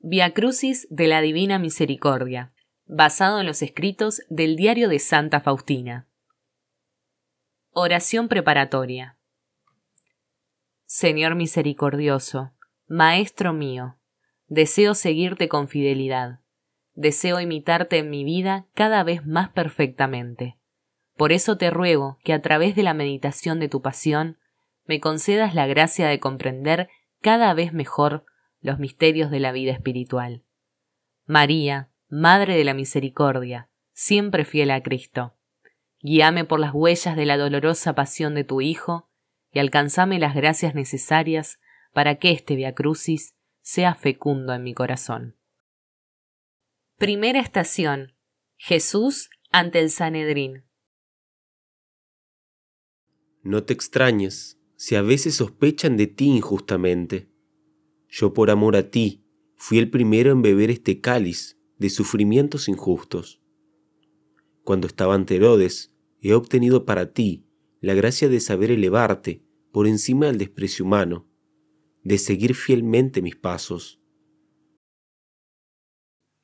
Via Crucis de la Divina Misericordia, basado en los escritos del Diario de Santa Faustina. Oración preparatoria. Señor misericordioso, Maestro mío, deseo seguirte con fidelidad, deseo imitarte en mi vida cada vez más perfectamente. Por eso te ruego que a través de la meditación de tu pasión me concedas la gracia de comprender cada vez mejor los misterios de la vida espiritual. María, Madre de la Misericordia, siempre fiel a Cristo, guíame por las huellas de la dolorosa pasión de tu Hijo y alcanzame las gracias necesarias para que este Via Crucis sea fecundo en mi corazón. Primera estación. Jesús ante el Sanedrín. No te extrañes si a veces sospechan de ti injustamente. Yo por amor a ti fui el primero en beber este cáliz de sufrimientos injustos. Cuando estaba ante Herodes, he obtenido para ti la gracia de saber elevarte por encima del desprecio humano, de seguir fielmente mis pasos.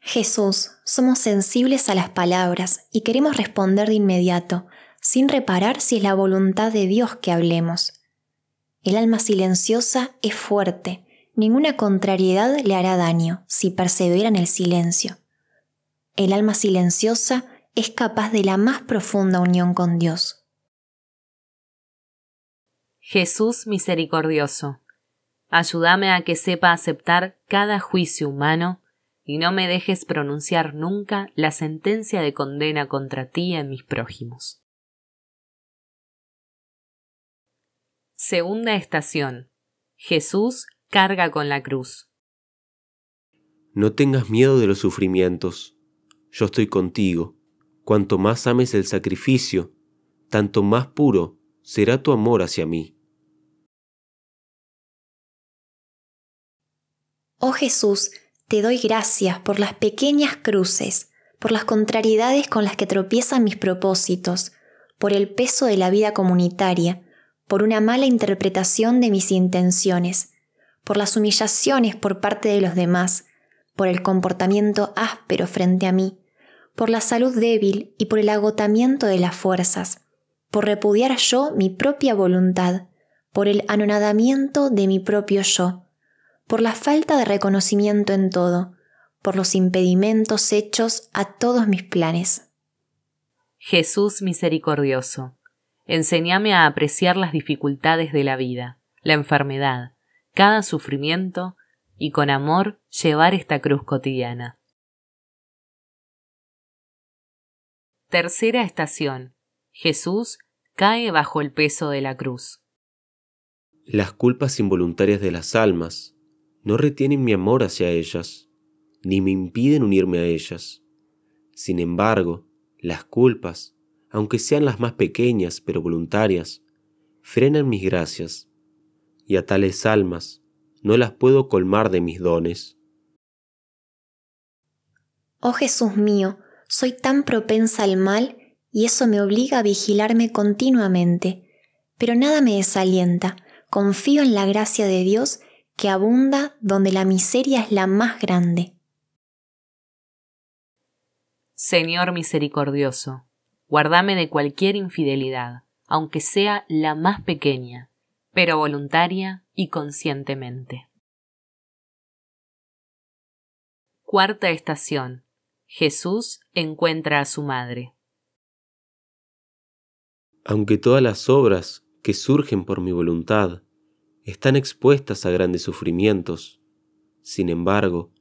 Jesús, somos sensibles a las palabras y queremos responder de inmediato, sin reparar si es la voluntad de Dios que hablemos. El alma silenciosa es fuerte, ninguna contrariedad le hará daño si persevera en el silencio. El alma silenciosa es capaz de la más profunda unión con Dios. Jesús misericordioso, ayúdame a que sepa aceptar cada juicio humano y no me dejes pronunciar nunca la sentencia de condena contra ti en mis prójimos. Segunda estación. Jesús carga con la cruz. No tengas miedo de los sufrimientos. Yo estoy contigo. Cuanto más ames el sacrificio, tanto más puro será tu amor hacia mí. Oh Jesús, te doy gracias por las pequeñas cruces, por las contrariedades con las que tropiezan mis propósitos, por el peso de la vida comunitaria, por una mala interpretación de mis intenciones, por las humillaciones por parte de los demás, por el comportamiento áspero frente a mí, por la salud débil y por el agotamiento de las fuerzas, por repudiar yo mi propia voluntad, por el anonadamiento de mi propio yo, por la falta de reconocimiento en todo, por los impedimentos hechos a todos mis planes. Jesús misericordioso, enséñame a apreciar las dificultades de la vida, la enfermedad, cada sufrimiento y con amor llevar esta cruz cotidiana. Tercera estación. Jesús cae bajo el peso de la cruz. Las culpas involuntarias de las almas no retienen mi amor hacia ellas, ni me impiden unirme a ellas. Sin embargo, las culpas, aunque sean las más pequeñas pero voluntarias, frenan mis gracias y a tales almas no las puedo colmar de mis dones. Oh Jesús mío, soy tan propensa al mal y eso me obliga a vigilarme continuamente, pero nada me desalienta, confío en la gracia de Dios que abunda donde la miseria es la más grande. Señor misericordioso, guardame de cualquier infidelidad, aunque sea la más pequeña pero voluntaria y conscientemente. Cuarta estación. Jesús encuentra a su madre. Aunque todas las obras que surgen por mi voluntad están expuestas a grandes sufrimientos, sin embargo,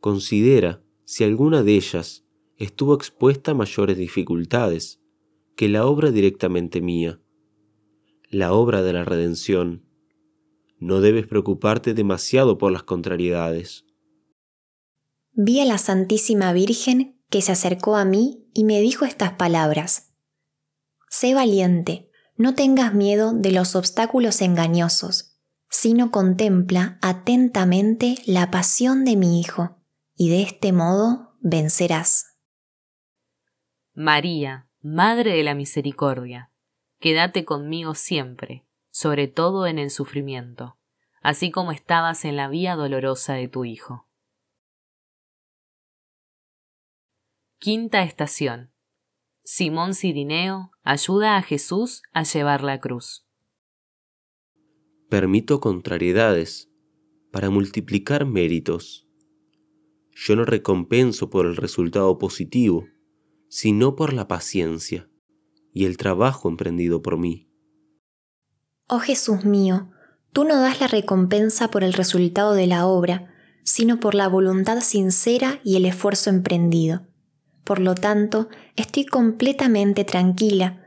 considera si alguna de ellas estuvo expuesta a mayores dificultades que la obra directamente mía la obra de la redención. No debes preocuparte demasiado por las contrariedades. Vi a la Santísima Virgen que se acercó a mí y me dijo estas palabras. Sé valiente, no tengas miedo de los obstáculos engañosos, sino contempla atentamente la pasión de mi Hijo, y de este modo vencerás. María, Madre de la Misericordia quédate conmigo siempre, sobre todo en el sufrimiento, así como estabas en la vía dolorosa de tu Hijo. Quinta estación. Simón Cirineo ayuda a Jesús a llevar la cruz. Permito contrariedades para multiplicar méritos. Yo no recompenso por el resultado positivo, sino por la paciencia y el trabajo emprendido por mí. Oh Jesús mío, tú no das la recompensa por el resultado de la obra, sino por la voluntad sincera y el esfuerzo emprendido. Por lo tanto, estoy completamente tranquila.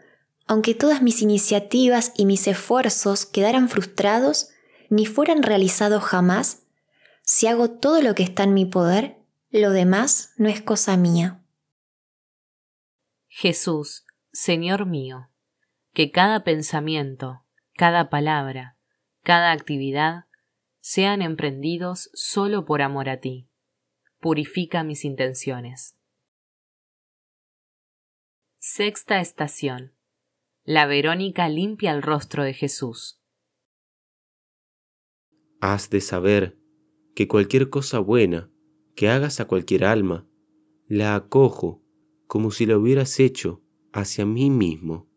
Aunque todas mis iniciativas y mis esfuerzos quedaran frustrados, ni fueran realizados jamás, si hago todo lo que está en mi poder, lo demás no es cosa mía. Jesús, Señor mío, que cada pensamiento, cada palabra, cada actividad sean emprendidos solo por amor a ti. Purifica mis intenciones. Sexta estación. La Verónica limpia el rostro de Jesús. Has de saber que cualquier cosa buena que hagas a cualquier alma, la acojo como si la hubieras hecho hacia mí mismo.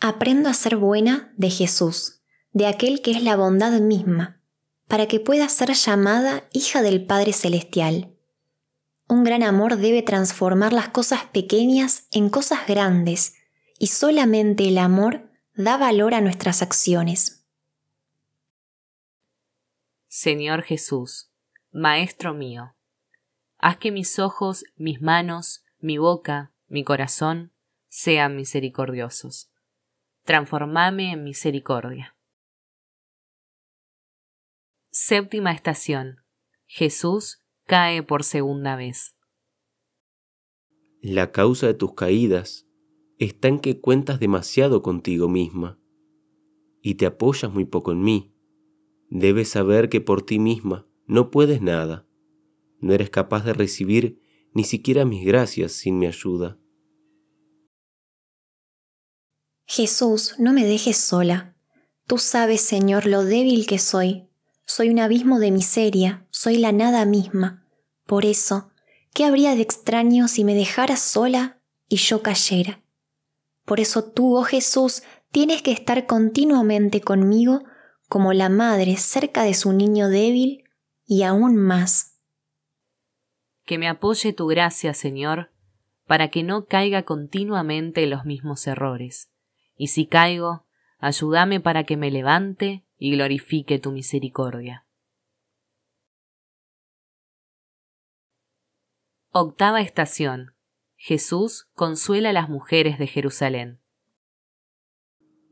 Aprendo a ser buena de Jesús, de aquel que es la bondad misma, para que pueda ser llamada hija del Padre Celestial. Un gran amor debe transformar las cosas pequeñas en cosas grandes, y solamente el amor da valor a nuestras acciones. Señor Jesús, Maestro mío, haz que mis ojos, mis manos, mi boca, mi corazón sean misericordiosos. Transformame en misericordia. Séptima estación. Jesús cae por segunda vez. La causa de tus caídas está en que cuentas demasiado contigo misma y te apoyas muy poco en mí. Debes saber que por ti misma no puedes nada. No eres capaz de recibir ni siquiera mis gracias sin mi ayuda. Jesús, no me dejes sola. Tú sabes, Señor, lo débil que soy soy un abismo de miseria, soy la nada misma. Por eso, ¿qué habría de extraño si me dejaras sola y yo cayera? Por eso tú, oh Jesús, tienes que estar continuamente conmigo como la madre cerca de su niño débil y aún más. Que me apoye tu gracia, Señor, para que no caiga continuamente en los mismos errores. Y si caigo, ayúdame para que me levante y glorifique tu misericordia. Octava estación. Jesús consuela a las mujeres de Jerusalén.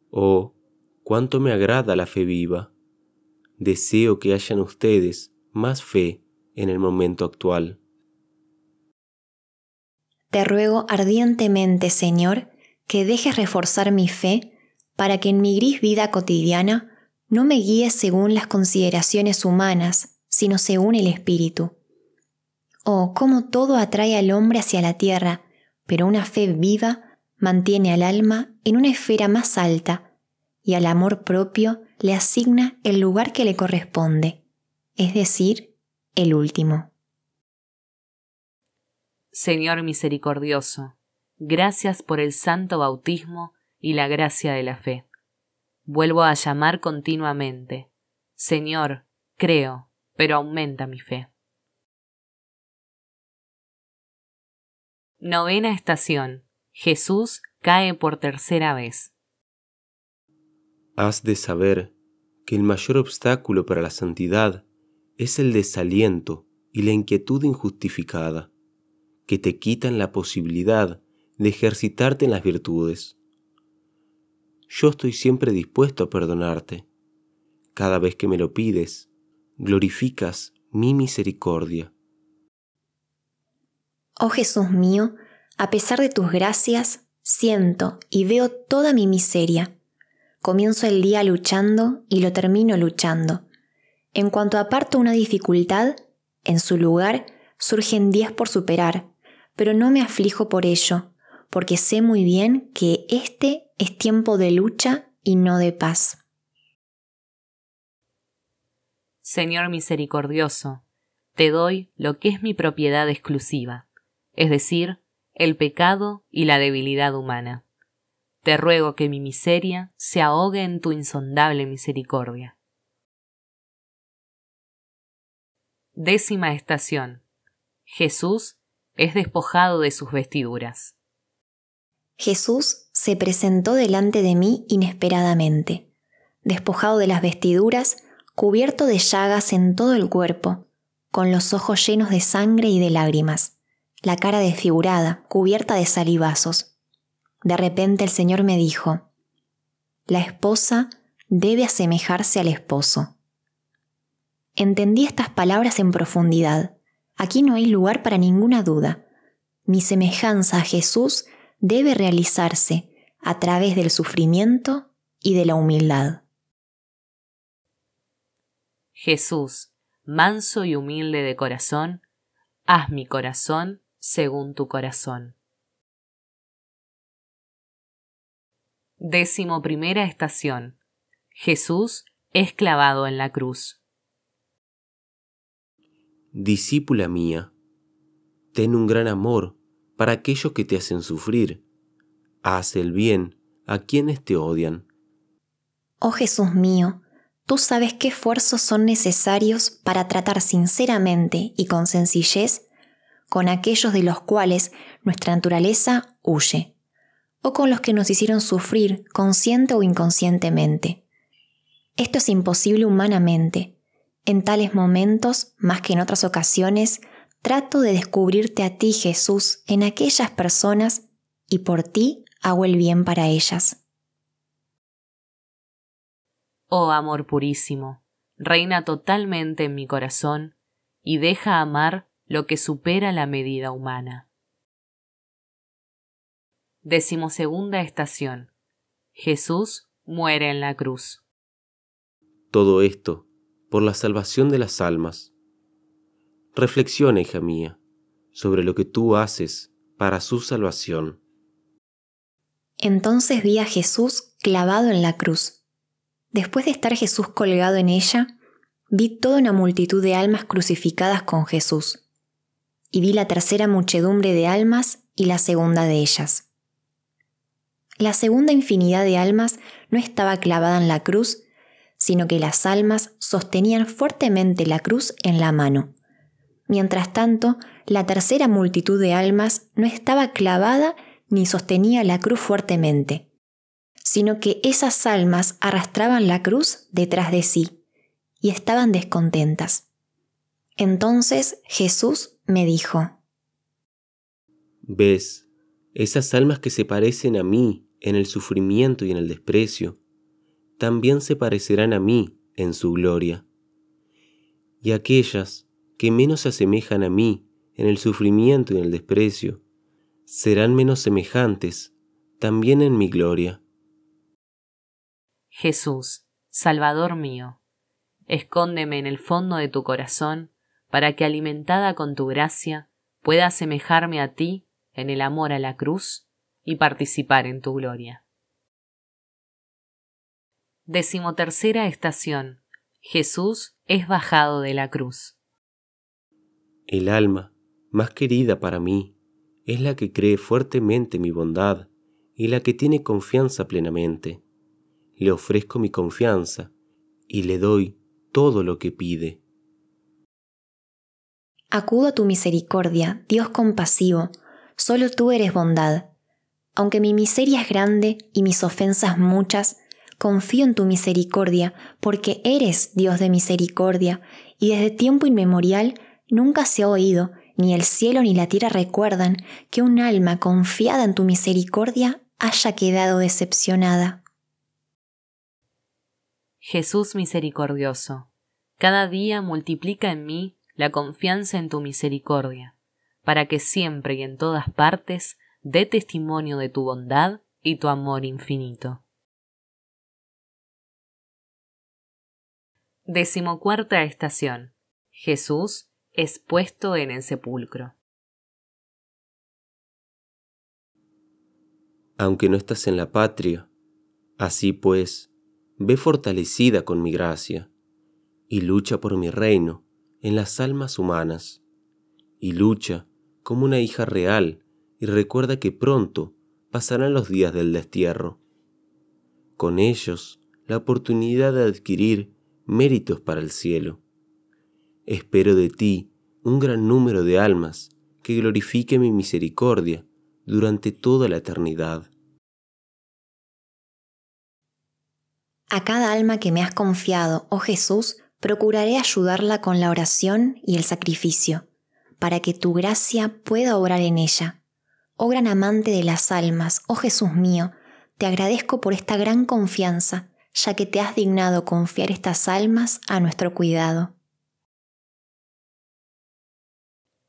Oh, cuánto me agrada la fe viva. Deseo que hayan ustedes más fe en el momento actual. Te ruego ardientemente, Señor, que dejes reforzar mi fe para que en mi gris vida cotidiana no me guíes según las consideraciones humanas, sino según el Espíritu. Oh, cómo todo atrae al hombre hacia la tierra, pero una fe viva mantiene al alma en una esfera más alta y al amor propio le asigna el lugar que le corresponde, es decir, el último. Señor misericordioso, gracias por el santo bautismo y la gracia de la fe. Vuelvo a llamar continuamente. Señor, creo, pero aumenta mi fe. Novena estación. Jesús cae por tercera vez. Has de saber que el mayor obstáculo para la santidad es el desaliento y la inquietud injustificada, que te quitan la posibilidad de ejercitarte en las virtudes yo estoy siempre dispuesto a perdonarte. Cada vez que me lo pides, glorificas mi misericordia. Oh Jesús mío, a pesar de tus gracias, siento y veo toda mi miseria. Comienzo el día luchando y lo termino luchando. En cuanto aparto una dificultad, en su lugar surgen diez por superar, pero no me aflijo por ello, porque sé muy bien que este es tiempo de lucha y no de paz. Señor misericordioso, te doy lo que es mi propiedad exclusiva, es decir, el pecado y la debilidad humana. Te ruego que mi miseria se ahogue en tu insondable misericordia. Décima estación. Jesús es despojado de sus vestiduras. Jesús se presentó delante de mí inesperadamente, despojado de las vestiduras, cubierto de llagas en todo el cuerpo, con los ojos llenos de sangre y de lágrimas, la cara desfigurada, cubierta de salivazos. De repente el Señor me dijo, La esposa debe asemejarse al esposo. Entendí estas palabras en profundidad. Aquí no hay lugar para ninguna duda. Mi semejanza a Jesús debe realizarse a través del sufrimiento y de la humildad. Jesús, manso y humilde de corazón, haz mi corazón según tu corazón. Décimo primera estación. Jesús es clavado en la cruz. Discípula mía, ten un gran amor para aquellos que te hacen sufrir. Haz el bien a quienes te odian. Oh Jesús mío, tú sabes qué esfuerzos son necesarios para tratar sinceramente y con sencillez con aquellos de los cuales nuestra naturaleza huye o con los que nos hicieron sufrir consciente o inconscientemente. Esto es imposible humanamente. En tales momentos, más que en otras ocasiones, trato de descubrirte a ti, Jesús, en aquellas personas y por ti hago el bien para ellas. Oh amor purísimo, reina totalmente en mi corazón y deja amar lo que supera la medida humana. Decimosegunda estación. Jesús muere en la cruz. Todo esto por la salvación de las almas. Reflexiona, hija mía, sobre lo que tú haces para su salvación. Entonces vi a Jesús clavado en la cruz. Después de estar Jesús colgado en ella, vi toda una multitud de almas crucificadas con Jesús. Y vi la tercera muchedumbre de almas y la segunda de ellas. La segunda infinidad de almas no estaba clavada en la cruz, sino que las almas sostenían fuertemente la cruz en la mano. Mientras tanto, la tercera multitud de almas no estaba clavada ni sostenía la cruz fuertemente, sino que esas almas arrastraban la cruz detrás de sí y estaban descontentas. Entonces Jesús me dijo, ¿Ves esas almas que se parecen a mí en el sufrimiento y en el desprecio, también se parecerán a mí en su gloria. Y aquellas que menos se asemejan a mí en el sufrimiento y en el desprecio, serán menos semejantes también en mi gloria. Jesús, Salvador mío, escóndeme en el fondo de tu corazón, para que alimentada con tu gracia pueda asemejarme a ti en el amor a la cruz y participar en tu gloria. Decimotercera estación. Jesús es bajado de la cruz. El alma más querida para mí es la que cree fuertemente mi bondad y la que tiene confianza plenamente. Le ofrezco mi confianza y le doy todo lo que pide. Acudo a tu misericordia, Dios compasivo, solo tú eres bondad. Aunque mi miseria es grande y mis ofensas muchas, confío en tu misericordia, porque eres Dios de misericordia, y desde tiempo inmemorial nunca se ha oído, ni el cielo ni la tierra recuerdan, que un alma confiada en tu misericordia haya quedado decepcionada. Jesús misericordioso, cada día multiplica en mí la confianza en tu misericordia, para que siempre y en todas partes dé testimonio de tu bondad y tu amor infinito. Decimocuarta estación. Jesús es puesto en el sepulcro. Aunque no estás en la patria, así pues, ve fortalecida con mi gracia, y lucha por mi reino en las almas humanas, y lucha como una hija real y recuerda que pronto pasarán los días del destierro. Con ellos, la oportunidad de adquirir méritos para el cielo. Espero de ti un gran número de almas que glorifique mi misericordia durante toda la eternidad. A cada alma que me has confiado, oh Jesús, procuraré ayudarla con la oración y el sacrificio, para que tu gracia pueda obrar en ella. Oh gran amante de las almas, oh Jesús mío, te agradezco por esta gran confianza, ya que te has dignado confiar estas almas a nuestro cuidado.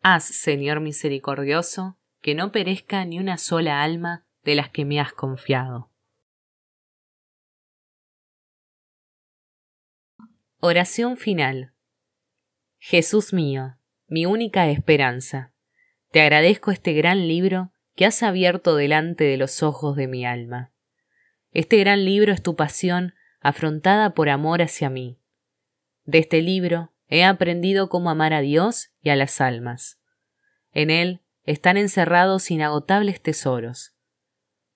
Haz, Señor misericordioso, que no perezca ni una sola alma de las que me has confiado. Oración final. Jesús mío, mi única esperanza, te agradezco este gran libro que has abierto delante de los ojos de mi alma. Este gran libro es tu pasión afrontada por amor hacia mí. De este libro he aprendido cómo amar a Dios y a las almas. En él están encerrados inagotables tesoros.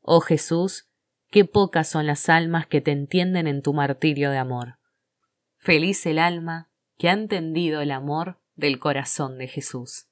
Oh Jesús, qué pocas son las almas que te entienden en tu martirio de amor. Feliz el alma que ha entendido el amor del corazón de Jesús.